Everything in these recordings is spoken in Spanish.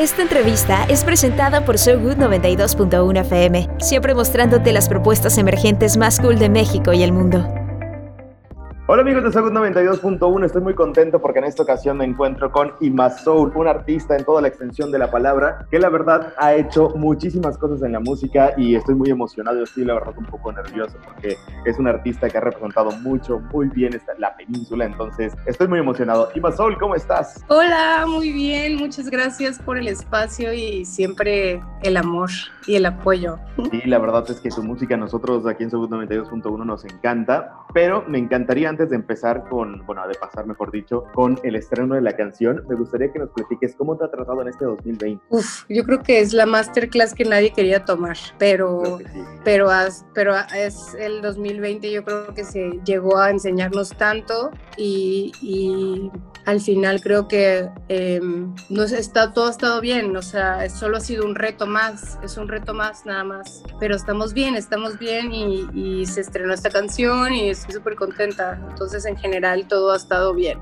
Esta entrevista es presentada por So Good 92.1 FM, siempre mostrándote las propuestas emergentes más cool de México y el mundo. Hola amigos de Soul 92.1, estoy muy contento porque en esta ocasión me encuentro con Ima Soul, un artista en toda la extensión de la palabra, que la verdad ha hecho muchísimas cosas en la música y estoy muy emocionado, estoy la verdad un poco nervioso porque es un artista que ha representado mucho, muy bien esta, la península, entonces estoy muy emocionado. Ima Soul, ¿cómo estás? Hola, muy bien, muchas gracias por el espacio y siempre el amor y el apoyo. Sí, la verdad es que tu música a nosotros aquí en Soul 92.1 nos encanta, pero me encantaría antes de empezar con, bueno, de pasar, mejor dicho, con el estreno de la canción, me gustaría que nos platiques cómo te ha tratado en este 2020. Uf, yo creo que es la masterclass que nadie quería tomar, pero, pero, pero es el 2020 yo creo que se llegó a enseñarnos tanto y, y al final creo que eh, está, todo ha estado bien, o sea, solo ha sido un reto más, es un reto más nada más, pero estamos bien, estamos bien y, y se estrenó esta canción y estoy súper contenta. Entonces, en general, todo ha estado bien.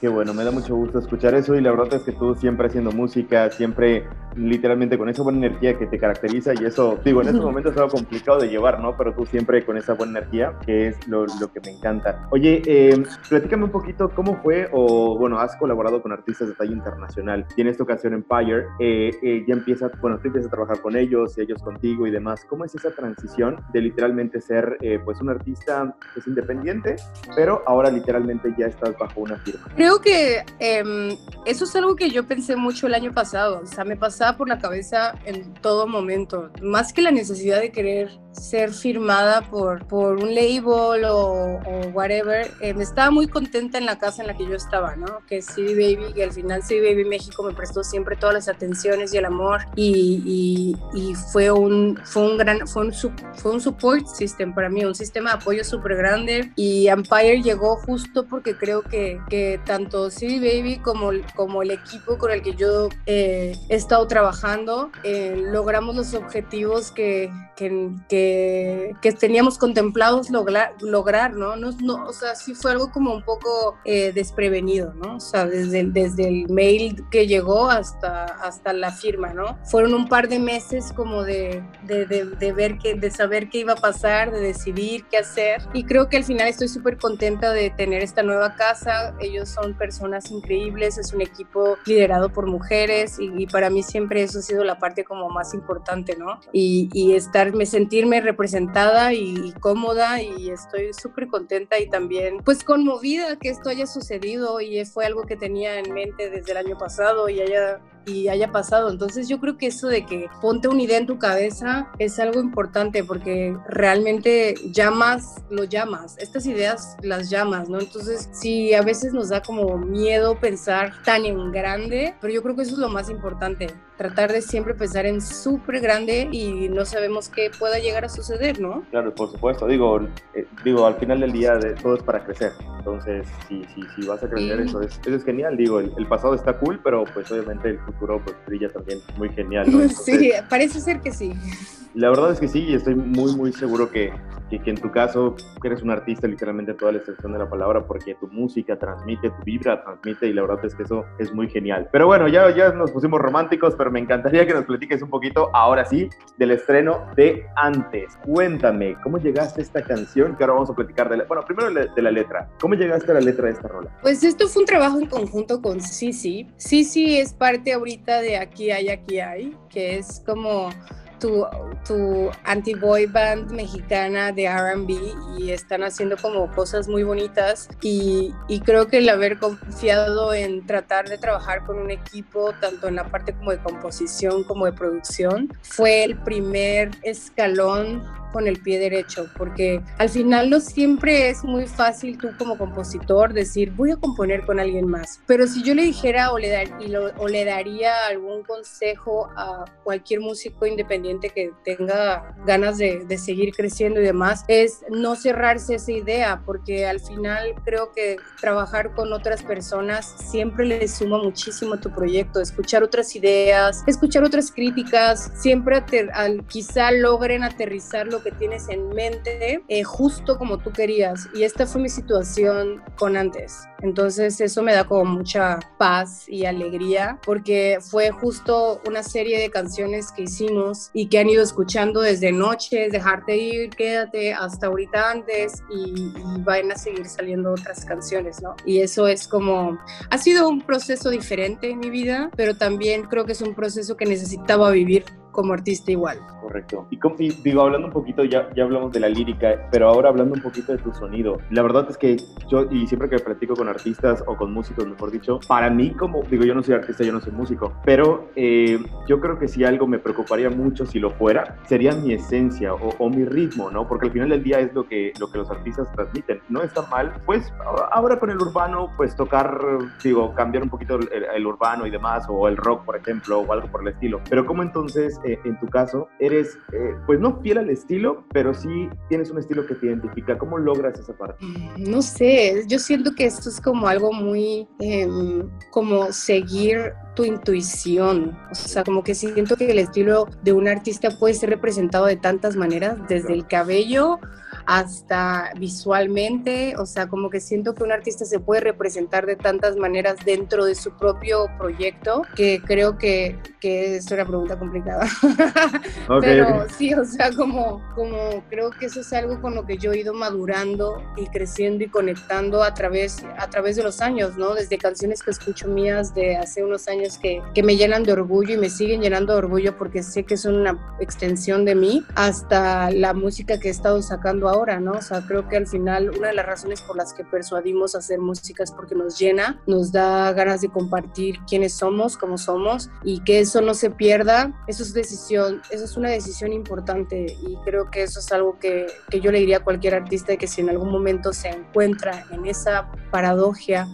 Qué bueno, me da mucho gusto escuchar eso y la verdad es que tú siempre haciendo música, siempre literalmente con esa buena energía que te caracteriza y eso, digo, en estos momentos es algo complicado de llevar, ¿no? Pero tú siempre con esa buena energía, que es lo, lo que me encanta. Oye, eh, platícame un poquito cómo fue o, bueno, has colaborado con artistas de talla internacional y en esta ocasión Empire, eh, eh, ya empieza, bueno, tú empiezas a trabajar con ellos y ellos contigo y demás. ¿Cómo es esa transición de literalmente ser, eh, pues, un artista pues, independiente pero ahora literalmente ya estás bajo una firma. Creo que eh, eso es algo que yo pensé mucho el año pasado, o sea, me pasaba por la cabeza en todo momento, más que la necesidad de querer ser firmada por, por un label o, o whatever, eh, me estaba muy contenta en la casa en la que yo estaba, ¿no? Que CD Baby, que al final CD Baby México me prestó siempre todas las atenciones y el amor y, y, y fue, un, fue un gran, fue un, fue un support system para mí, un sistema de apoyo súper grande y Empire llegó justo porque creo que, que tanto CD Baby como, como el equipo con el que yo eh, he estado trabajando eh, logramos los objetivos que, que, que, que teníamos contemplados lograr, lograr ¿no? ¿no? ¿no? O sea, sí fue algo como un poco eh, desprevenido, ¿no? O sea, desde el, desde el mail que llegó hasta, hasta la firma, ¿no? Fueron un par de meses como de, de, de, de ver que, de saber qué iba a pasar, de decidir qué hacer y creo que al final estoy súper contenta de tener esta nueva casa. Ellos son personas increíbles, es un equipo liderado por mujeres y, y para mí siempre eso ha sido la parte como más importante, ¿no? Y, y estarme, sentirme representada y, y cómoda y estoy súper contenta y también pues conmovida que esto haya sucedido y fue algo que tenía en mente desde el año pasado y haya y haya pasado. Entonces yo creo que eso de que ponte una idea en tu cabeza es algo importante porque realmente llamas, lo llamas. Estas ideas las llamas, ¿no? Entonces sí, a veces nos da como miedo pensar tan en grande, pero yo creo que eso es lo más importante. Tratar de siempre pensar en súper grande y no sabemos qué pueda llegar a suceder, ¿no? Claro, por supuesto. Digo, eh, digo al final del día de, todo es para crecer. Entonces, si, si, si vas a crecer, sí. eso, es, eso es genial. Digo, el, el pasado está cool, pero pues obviamente el futuro pues brilla también muy genial. ¿no? Entonces, sí, parece ser que sí. La verdad es que sí, y estoy muy, muy seguro que, que, en tu caso eres un artista literalmente toda la extensión de la palabra porque tu música transmite, tu vibra transmite y la verdad es que eso es muy genial. Pero bueno, ya, ya nos pusimos románticos, pero me encantaría que nos platiques un poquito, ahora sí, del estreno de Antes. Cuéntame, ¿cómo llegaste a esta canción? Que ahora vamos a platicar de la... Bueno, primero de la letra. ¿Cómo llegaste a la letra de esta rola? Pues esto fue un trabajo en conjunto con Sisi. Sisi es parte ahorita de Aquí hay, aquí hay, que es como tu, tu anti-boy band mexicana de RB y están haciendo como cosas muy bonitas y, y, creo que el haber confiado en tratar de trabajar con un equipo, tanto en la parte como de composición como de producción, fue el primer escalón con el pie derecho, porque al final no siempre es muy fácil tú como compositor decir voy a componer con alguien más, pero si yo le dijera o le, dar, y lo, o le daría algún consejo a cualquier músico independiente que tenga ganas de, de seguir creciendo y demás, es no cerrarse esa idea, porque al final creo que trabajar con otras personas siempre le suma muchísimo a tu proyecto, escuchar otras ideas, escuchar otras críticas, siempre ater, al, quizá logren aterrizar lo que tienes en mente eh, justo como tú querías. Y esta fue mi situación con antes. Entonces eso me da como mucha paz y alegría porque fue justo una serie de canciones que hicimos y que han ido escuchando desde Noches, Dejarte ir, Quédate, hasta ahorita antes y, y van a seguir saliendo otras canciones, ¿no? Y eso es como, ha sido un proceso diferente en mi vida, pero también creo que es un proceso que necesitaba vivir como artista igual. Correcto. Y, digo, hablando un poquito, ya, ya hablamos de la lírica, pero ahora hablando un poquito de tu sonido. La verdad es que yo, y siempre que platico con artistas o con músicos, mejor dicho, para mí como, digo, yo no soy artista, yo no soy músico, pero eh, yo creo que si algo me preocuparía mucho si lo fuera, sería mi esencia o, mi ritmo, ¿no? Porque al final del día es lo que, lo que los artistas transmiten. No está mal, pues ahora con el urbano, pues tocar, digo, cambiar un poquito el, el urbano y demás, o el rock, por ejemplo, o algo por el estilo. Pero ¿cómo entonces eh, en tu caso, eres, eh, pues no fiel al estilo, pero sí tienes un estilo que te identifica. ¿Cómo logras esa parte? No sé, yo siento que esto es como algo muy, em, como seguir tu intuición. O sea, como que siento que el estilo de un artista puede ser representado de tantas maneras, desde el cabello hasta visualmente, o sea, como que siento que un artista se puede representar de tantas maneras dentro de su propio proyecto, que creo que, que es una pregunta complicada. Pero sí, o sea, como, como creo que eso es algo con lo que yo he ido madurando y creciendo y conectando a través, a través de los años, ¿no? Desde canciones que escucho mías de hace unos años que, que me llenan de orgullo y me siguen llenando de orgullo porque sé que son una extensión de mí, hasta la música que he estado sacando ahora, ¿no? O sea, creo que al final una de las razones por las que persuadimos a hacer música es porque nos llena, nos da ganas de compartir quiénes somos, cómo somos y que eso no se pierda. Eso es decisión, eso es una decisión importante y creo que eso es algo que, que yo le diría a cualquier artista que si en algún momento se encuentra en esa paradoja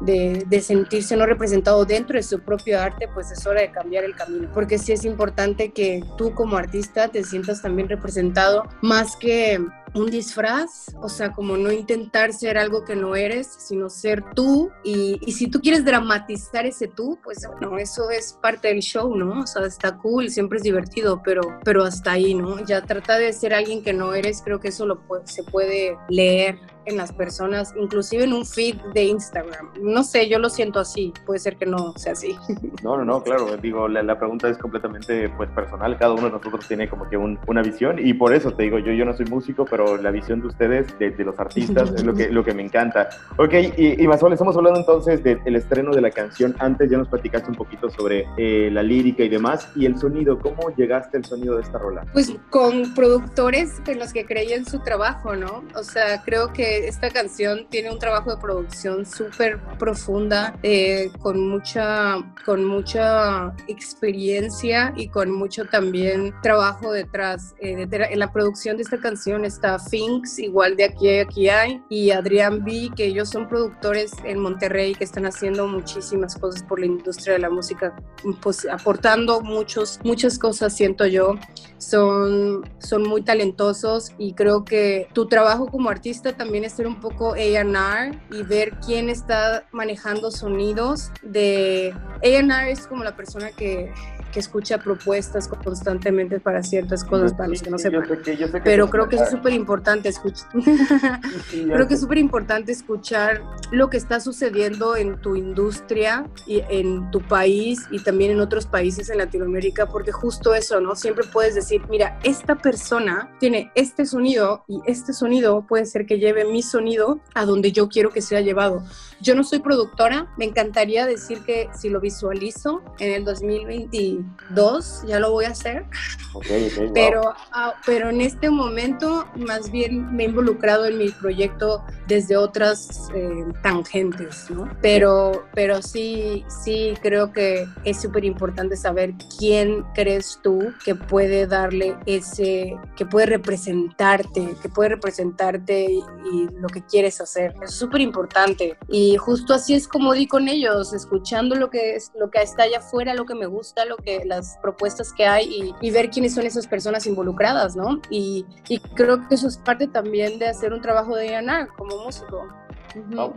de, de, sentirse no representado dentro de su propio arte, pues es hora de cambiar el camino. Porque sí es importante que tú como artista te sientas también representado más que un disfraz, o sea, como no intentar ser algo que no eres, sino ser tú. Y, y, si tú quieres dramatizar ese tú, pues bueno, eso es parte del show, ¿no? O sea, está cool, siempre es divertido, pero, pero hasta ahí, ¿no? Ya trata de ser alguien que no eres, creo que eso lo se puede leer en las personas, inclusive en un feed de Instagram. No sé, yo lo siento así, puede ser que no sea así. No, no, no, claro, digo, la, la pregunta es completamente pues personal, cada uno de nosotros tiene como que un, una visión y por eso te digo, yo, yo no soy músico, pero la visión de ustedes, de, de los artistas, es lo que, lo que me encanta. Ok, y, y Mazol, estamos hablando entonces del estreno de la canción, antes ya nos platicaste un poquito sobre eh, la lírica y demás, y el sonido, ¿cómo llegaste al sonido de esta rola? Pues con productores en los que creía en su trabajo, ¿no? O sea, creo que esta canción tiene un trabajo de producción súper profunda, eh, con, mucha, con mucha experiencia y con mucho también trabajo detrás. Eh, en la producción de esta canción está Finks, igual de aquí aquí hay, y Adrián B, que ellos son productores en Monterrey que están haciendo muchísimas cosas por la industria de la música, pues aportando muchos, muchas cosas, siento yo. Son, son muy talentosos y creo que tu trabajo como artista también ser un poco A&R y ver quién está manejando sonidos de... A&R es como la persona que que escucha propuestas constantemente para ciertas cosas, para los que no sepan. Pero creo que es súper importante escuchar. creo que es súper importante escuchar lo que está sucediendo en tu industria y en tu país y también en otros países en Latinoamérica, porque justo eso, ¿no? Siempre puedes decir, mira, esta persona tiene este sonido y este sonido puede ser que lleve mi sonido a donde yo quiero que sea llevado. Yo no soy productora, me encantaría decir que si lo visualizo en el 2022 ya lo voy a hacer, pero, ah, pero en este momento más bien me he involucrado en mi proyecto desde otras eh, tangentes, ¿no? Pero, pero sí, sí creo que es súper importante saber quién crees tú que puede darle ese, que puede representarte, que puede representarte y, y lo que quieres hacer. Es súper importante. Y y justo así es como di con ellos, escuchando lo que, es, lo que está allá afuera, lo que me gusta, lo que, las propuestas que hay y, ver quiénes son esas personas involucradas, ¿no? Y, y, creo que eso es parte también de hacer un trabajo de DNA como músico. Oh,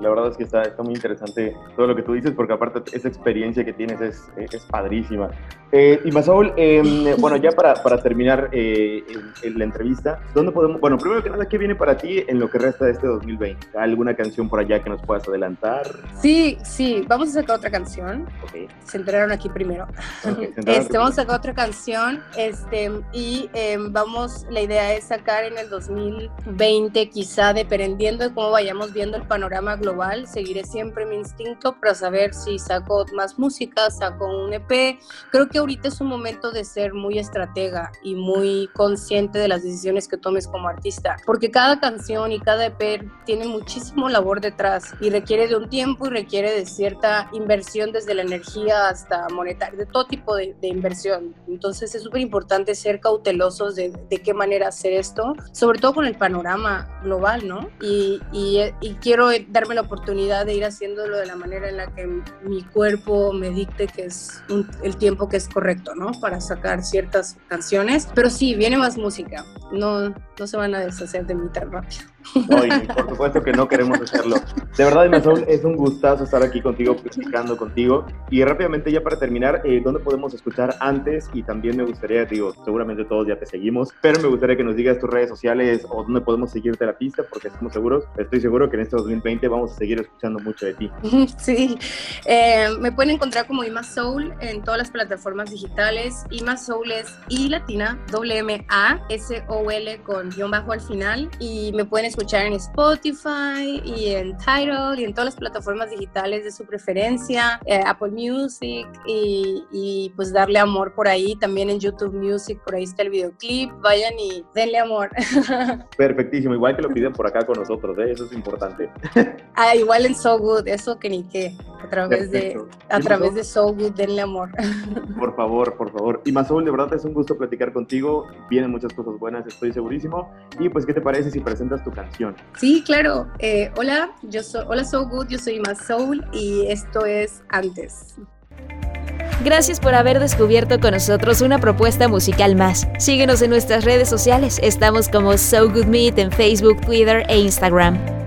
La verdad es que está, está, muy interesante todo lo que tú dices, porque aparte esa experiencia que tienes es, es padrísima. Eh, y Masaul, em, bueno, ya para, para terminar eh, la entrevista, ¿dónde podemos, bueno, primero que nada, ¿qué viene para ti en lo que resta de este 2020? ¿Alguna canción por allá que nos puedas adelantar? Sí, sí, vamos a sacar otra canción. Okay. Se enteraron aquí primero. este, vamos a sacar otra canción, este, y em, vamos, la idea es sacar en el 2020, quizá dependiendo de cómo vayamos viendo el panorama global, seguiré siempre mi instinto para saber si saco más música, saco un EP. Creo que ahorita es un momento de ser muy estratega y muy consciente de las decisiones que tomes como artista, porque cada canción y cada EP tiene muchísimo labor detrás y requiere de un tiempo y requiere de cierta inversión desde la energía hasta monetaria, de todo tipo de, inversión. Entonces es súper importante ser cautelosos de, de, qué manera hacer esto, sobre todo con el panorama global, ¿no? Y, y, y quiero darme la oportunidad de ir haciéndolo de la manera en la que mi cuerpo me dicte que es el tiempo que es correcto, ¿no? Para sacar ciertas canciones. Pero sí, viene más música. No, no se van a deshacer de mí tan rápido. Por supuesto que no queremos hacerlo. De verdad, Imazol, es un gustazo estar aquí contigo, platicando contigo. Y rápidamente, ya para terminar, eh, ¿dónde podemos escuchar antes? Y también me gustaría, digo, seguramente todos ya te seguimos, pero me gustaría que nos digas tus redes sociales o dónde podemos seguirte la pista, porque estamos seguros, estoy seguro que en este 2020 vamos a seguir escuchando mucho de ti. Sí, eh, me pueden encontrar como Ima Soul en todas las plataformas digitales. Ima Soul es I latina, W M A S O L con guion bajo al final. Y me pueden escuchar en Spotify y en Tidal y en todas las plataformas digitales de su preferencia, eh, Apple Music y, pues darle amor por ahí, también en YouTube Music, por ahí está el videoclip, vayan y denle amor. Perfectísimo, igual que lo piden por acá con nosotros, ¿eh? eso es importante. ah, igual en So Good, eso que ni qué, a través de a través de So Good, denle amor. por favor, por favor. Y Masoul, de verdad es un gusto platicar contigo, vienen muchas cosas buenas, estoy segurísimo. Y pues, ¿qué te parece si presentas tu canción? Sí, claro. Eh, hola, yo soy, hola So Good, yo soy Más Soul y esto es Antes. Gracias por haber descubierto con nosotros una propuesta musical más. Síguenos en nuestras redes sociales. Estamos como So Good Meet en Facebook, Twitter e Instagram.